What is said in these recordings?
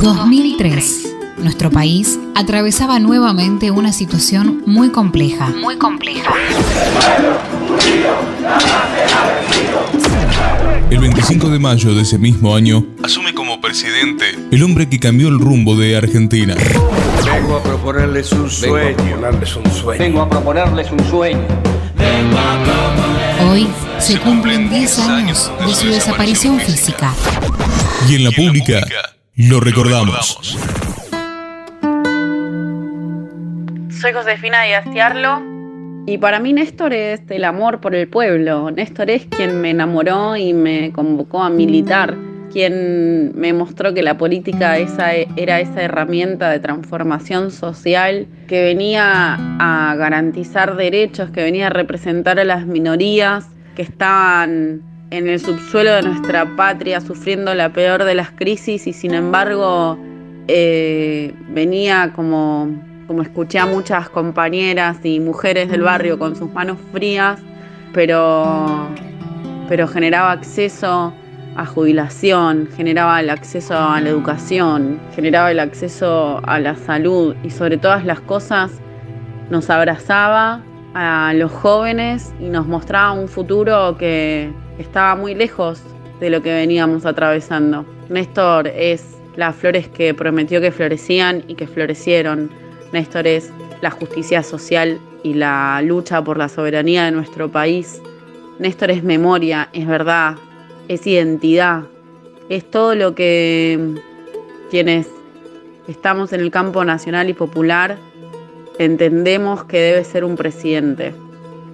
2003. Nuestro país atravesaba nuevamente una situación muy compleja. Muy compleja. El 25 de mayo de ese mismo año, asume como presidente el hombre que cambió el rumbo de Argentina. Vengo a proponerles un sueño. Vengo a proponerles un sueño. Hoy se cumplen 10 años de su desaparición física. Y en la pública lo recordamos. Soy Josefina Díaz Tiarlo y para mí Néstor es el amor por el pueblo. Néstor es quien me enamoró y me convocó a militar, quien me mostró que la política esa era esa herramienta de transformación social que venía a garantizar derechos, que venía a representar a las minorías que estaban en el subsuelo de nuestra patria sufriendo la peor de las crisis y sin embargo eh, venía como como escuché a muchas compañeras y mujeres del barrio con sus manos frías, pero, pero generaba acceso a jubilación, generaba el acceso a la educación, generaba el acceso a la salud y sobre todas las cosas nos abrazaba a los jóvenes y nos mostraba un futuro que estaba muy lejos de lo que veníamos atravesando. Néstor es las flores que prometió que florecían y que florecieron. Néstor es la justicia social y la lucha por la soberanía de nuestro país. Néstor es memoria, es verdad, es identidad, es todo lo que quienes estamos en el campo nacional y popular entendemos que debe ser un presidente.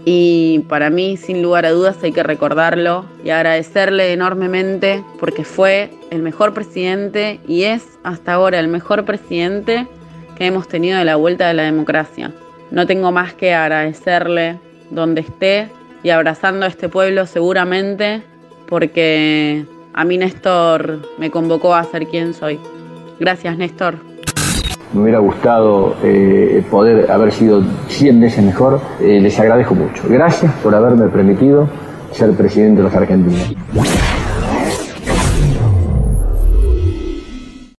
Y para mí, sin lugar a dudas, hay que recordarlo y agradecerle enormemente porque fue el mejor presidente y es hasta ahora el mejor presidente que hemos tenido de la vuelta de la democracia. No tengo más que agradecerle donde esté y abrazando a este pueblo seguramente porque a mí Néstor me convocó a ser quien soy. Gracias Néstor. Me hubiera gustado eh, poder haber sido 100 veces mejor. Eh, les agradezco mucho. Gracias por haberme permitido ser presidente de los argentinos.